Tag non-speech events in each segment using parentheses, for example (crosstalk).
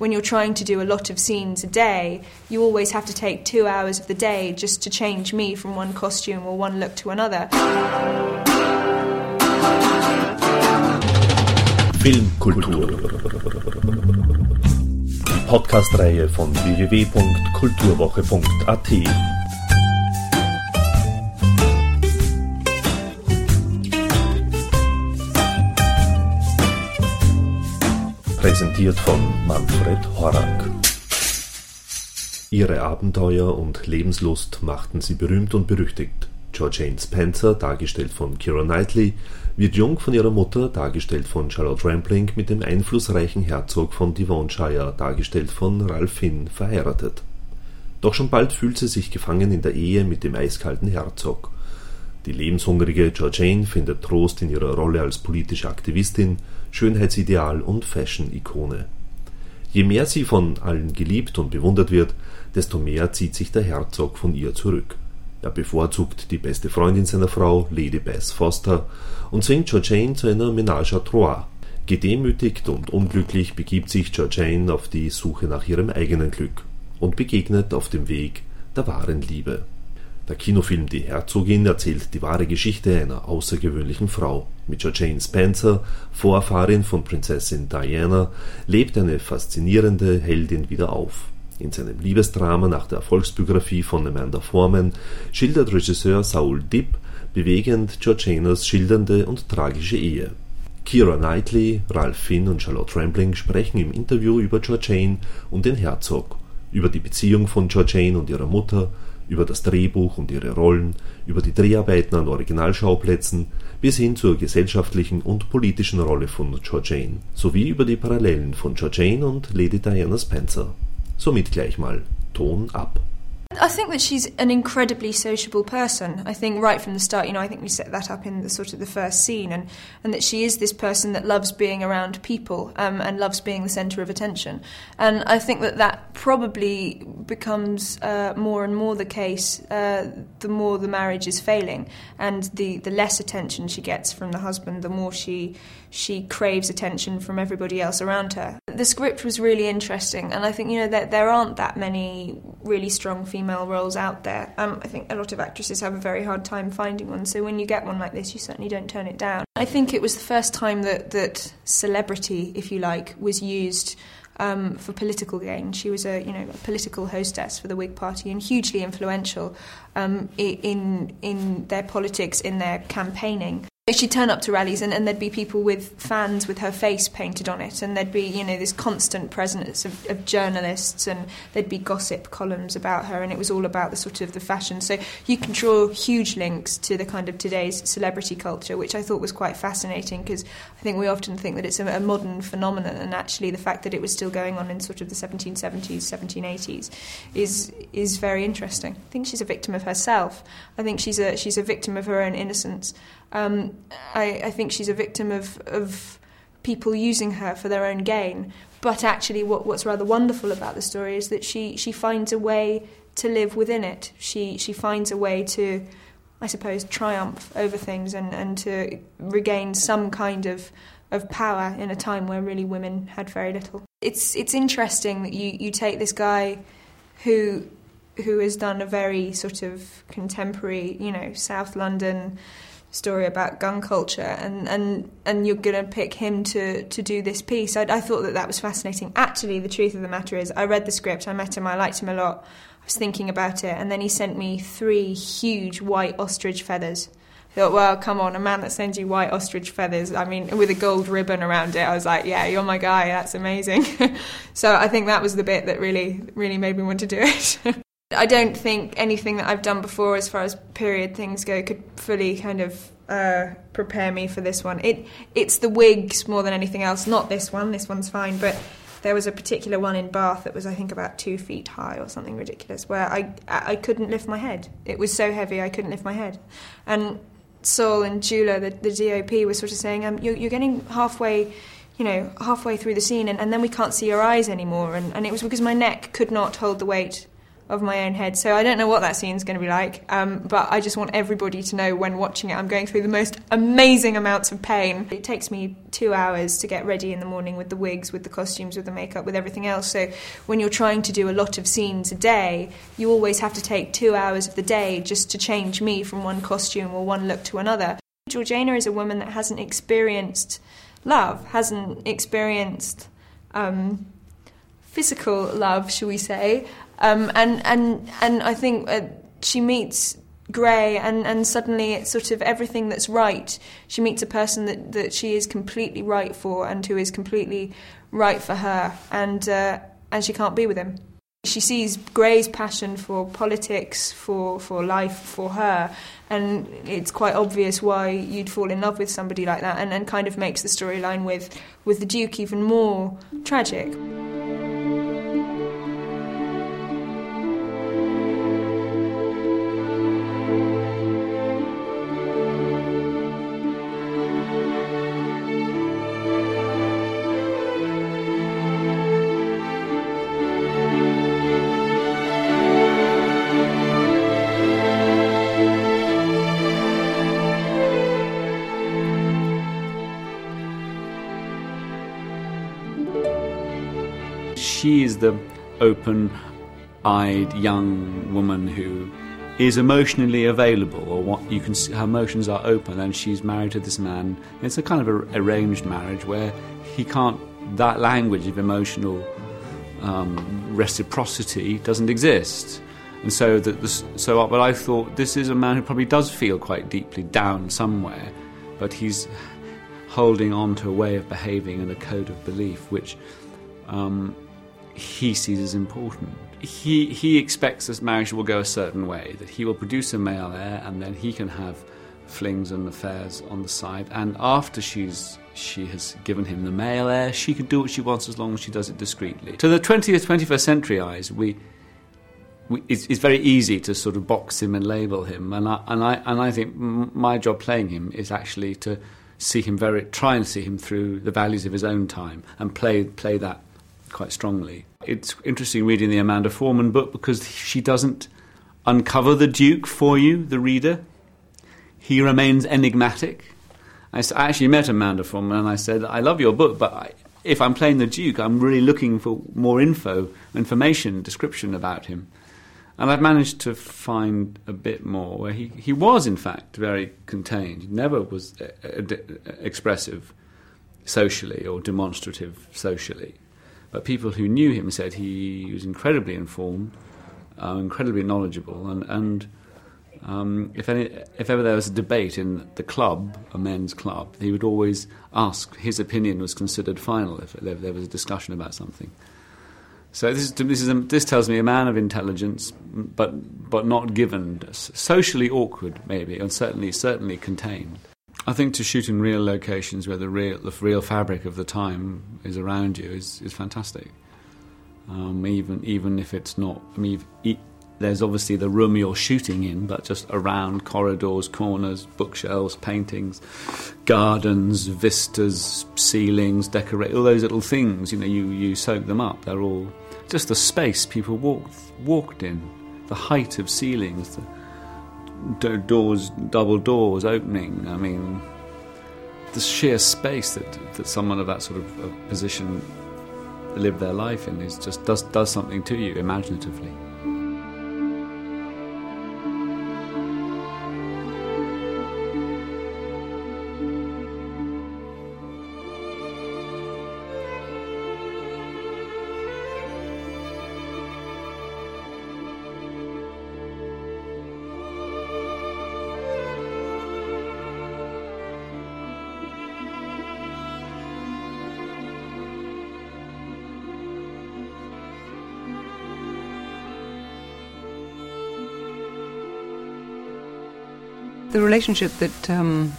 When you're trying to do a lot of scenes a day, you always have to take two hours of the day just to change me from one costume or one look to another. Filmkultur. Podcast-Reihe von www.kulturwoche.at. Präsentiert von Manfred Horak. Ihre Abenteuer und Lebenslust machten sie berühmt und berüchtigt. Georgine Spencer, dargestellt von Keira Knightley, wird jung von ihrer Mutter, dargestellt von Charlotte Rampling, mit dem einflussreichen Herzog von Devonshire, dargestellt von Ralph Finn, verheiratet. Doch schon bald fühlt sie sich gefangen in der Ehe mit dem eiskalten Herzog. Die lebenshungrige Georgine findet Trost in ihrer Rolle als politische Aktivistin, Schönheitsideal und Fashion-Ikone. Je mehr sie von allen geliebt und bewundert wird, desto mehr zieht sich der Herzog von ihr zurück. Er bevorzugt die beste Freundin seiner Frau, Lady Bess Foster, und zwingt Georgine zu einer Ménage à trois. Gedemütigt und unglücklich begibt sich Georgine auf die Suche nach ihrem eigenen Glück und begegnet auf dem Weg der wahren Liebe. Der Kinofilm Die Herzogin erzählt die wahre Geschichte einer außergewöhnlichen Frau. Mit Georgine Spencer, Vorfahrin von Prinzessin Diana, lebt eine faszinierende Heldin wieder auf. In seinem Liebesdrama nach der Erfolgsbiografie von Amanda Foreman schildert Regisseur Saul Dipp bewegend Georgianas schildernde und tragische Ehe. Keira Knightley, Ralph Finn und Charlotte Rampling sprechen im Interview über Georgine und den Herzog, über die Beziehung von Georgine und ihrer Mutter, über das Drehbuch und ihre Rollen, über die Dreharbeiten an Originalschauplätzen bis hin zur gesellschaftlichen und politischen Rolle von Georgine, sowie über die Parallelen von Georgine und Lady Diana Spencer. Somit gleich mal Ton ab. I think that she's an incredibly sociable person. I think right from the start, you know, I think we set that up in the sort of the first scene, and, and that she is this person that loves being around people um, and loves being the centre of attention. And I think that that probably becomes uh, more and more the case uh, the more the marriage is failing, and the, the less attention she gets from the husband, the more she she craves attention from everybody else around her. The script was really interesting, and I think you know that there aren't that many really strong female roles out there. Um, I think a lot of actresses have a very hard time finding one, so when you get one like this, you certainly don't turn it down. I think it was the first time that that celebrity, if you like, was used. Um, for political gain. She was a you know a political hostess for the Whig Party and hugely influential um, in in their politics, in their campaigning. She'd turn up to rallies and, and, there'd be people with fans with her face painted on it, and there'd be, you know, this constant presence of, of, journalists, and there'd be gossip columns about her, and it was all about the sort of the fashion. So you can draw huge links to the kind of today's celebrity culture, which I thought was quite fascinating because I think we often think that it's a, a modern phenomenon, and actually the fact that it was still going on in sort of the 1770s, 1780s is is very interesting. I think she's a victim of herself. I think she's a she's a victim of her own innocence. Um, I, I, think she's a victim of, of people using her for their own gain. But actually, what, what's rather wonderful about the story is that she, she finds a way to live within it. She, she finds a way to, I suppose, triumph over things and, and to regain some kind of, of power in a time where really women had very little. It's, it's interesting that you, you take this guy who, who has done a very sort of contemporary, you know, South London story about gun culture and and and you're going to pick him to to do this piece. I, I, thought that that was fascinating. Actually the truth of the matter is I read the script I met him I liked him a lot I was thinking about it and then he sent me three huge white ostrich feathers. I thought well come on a man that sends you white ostrich feathers I mean with a gold ribbon around it I was like yeah you're my guy that's amazing. (laughs) So I think that was the bit that really really made me want to do it (laughs) I don't think anything that I've done before, as far as period things go, could fully kind of uh, prepare me for this one. It it's the wigs more than anything else. Not this one. This one's fine, but there was a particular one in Bath that was, I think, about two feet high or something ridiculous, where I I couldn't lift my head. It was so heavy I couldn't lift my head, and Saul and Gyula, the, the DOP, was sort of saying, um, you're, you're getting halfway you know, halfway through the scene, and, and then we can't see your eyes anymore. And, and it was because my neck could not hold the weight of my own head. So I don't know what that scene's going to be like, um, but I just want everybody to know when watching it, I'm going through the most amazing amounts of pain. It takes me two hours to get ready in the morning with the wigs, with the costumes, with the makeup, with everything else. So when you're trying to do a lot of scenes a day, you always have to take two hours of the day just to change me from one costume or one look to another. Georgiana is a woman that hasn't experienced love, hasn't experienced um, physical love, shall we say, um, and and and I think uh, she meets Grey, and, and suddenly it's sort of everything that's right. She meets a person that, that she is completely right for, and who is completely right for her, and uh, and she can't be with him. She sees Grey's passion for politics, for, for life, for her, and it's quite obvious why you'd fall in love with somebody like that, and, and kind of makes the storyline with, with the Duke even more tragic. She is the open eyed young woman who is emotionally available, or what you can see, her emotions are open, and she's married to this man. It's a kind of a, arranged marriage where he can't, that language of emotional um, reciprocity doesn't exist. And so, that this, so, but I thought this is a man who probably does feel quite deeply down somewhere, but he's holding on to a way of behaving and a code of belief which um, he sees as important. He, he expects this marriage will go a certain way, that he will produce a male heir and then he can have flings and affairs on the side. And after she's, she has given him the male heir, she can do what she wants as long as she does it discreetly. To the 20th, 21st century eyes, we, we, it's, it's, very easy to sort of box him and label him. And I, and I, and I think my job playing him is actually to see him very, try and see him through the values of his own time and play, play that quite strongly. It's interesting reading the Amanda Foreman book because she doesn't uncover the Duke for you, the reader. He remains enigmatic. I actually met Amanda Foreman and I said, I love your book, but I, if I'm playing the Duke, I'm really looking for more info, information, description about him. And I've managed to find a bit more where he, he was, in fact, very contained. He never was uh, uh, expressive socially or demonstrative socially. But people who knew him said he was incredibly informed, uh, incredibly knowledgeable, and, and um, if, any, if ever there was a debate in the club, a men's club, he would always ask, his opinion was considered final if there was a discussion about something. So this, is, this, is a, this tells me a man of intelligence, but, but not given, socially awkward maybe, and certainly, certainly contained. I think to shoot in real locations where the real, the real fabric of the time is around you is, is fantastic. Um, even even if it's not, I mean, there's obviously the room you're shooting in, but just around corridors, corners, bookshelves, paintings, gardens, vistas, ceilings, decorate all those little things. You know, you you soak them up. They're all just the space people walked walked in, the height of ceilings. The, doors, double doors opening. I mean, the sheer space that, that someone of that sort of position live their life in is just does does something to you imaginatively. The relationship that, um,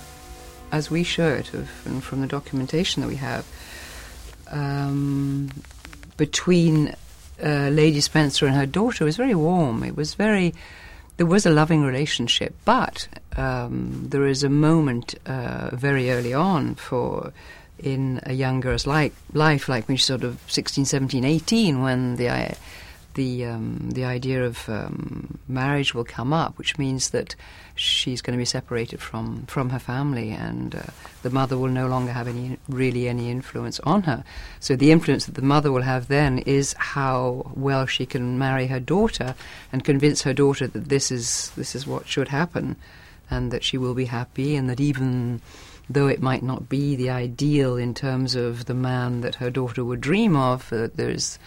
as we show it, of, and from the documentation that we have, um, between uh, Lady Spencer and her daughter was very warm. It was very, there was a loving relationship, but um, there is a moment uh, very early on for in a young girl's like, life, like when she's sort of 16, 17, 18, when the the um, the idea of um, marriage will come up, which means that she's going to be separated from from her family, and uh, the mother will no longer have any really any influence on her. So the influence that the mother will have then is how well she can marry her daughter and convince her daughter that this is this is what should happen, and that she will be happy, and that even though it might not be the ideal in terms of the man that her daughter would dream of, uh, there's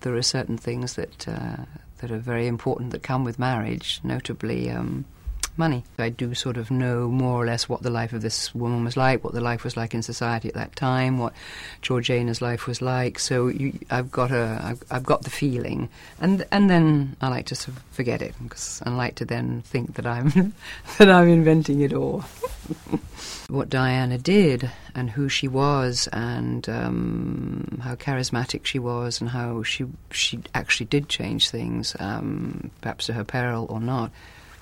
there are certain things that uh, that are very important that come with marriage, notably um, money. I do sort of know more or less what the life of this woman was like, what the life was like in society at that time, what Georgiana's life was like. So you, I've got a, I've, I've, got the feeling, and and then I like to sort of forget it because I like to then think that I'm (laughs) that I'm inventing it all. (laughs) what Diana did and who she was and um, how charismatic she was and how she she actually did change things, um, perhaps to her peril or not.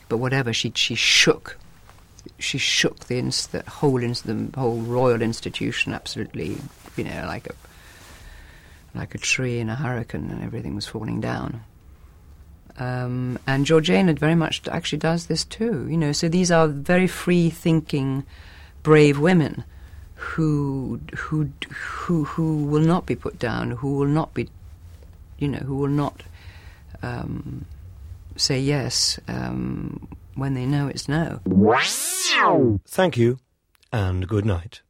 But whatever, she she shook. She shook the, ins- the whole ins- the whole royal institution absolutely, you know, like a like a tree in a hurricane, and everything was falling down. Um, and Georgiana very much actually does this too, you know. So these are very free thinking brave women who who who who will not be put down, who will not be, you know, who will not um, say yes um, when they know it's no. Thank you, and good night.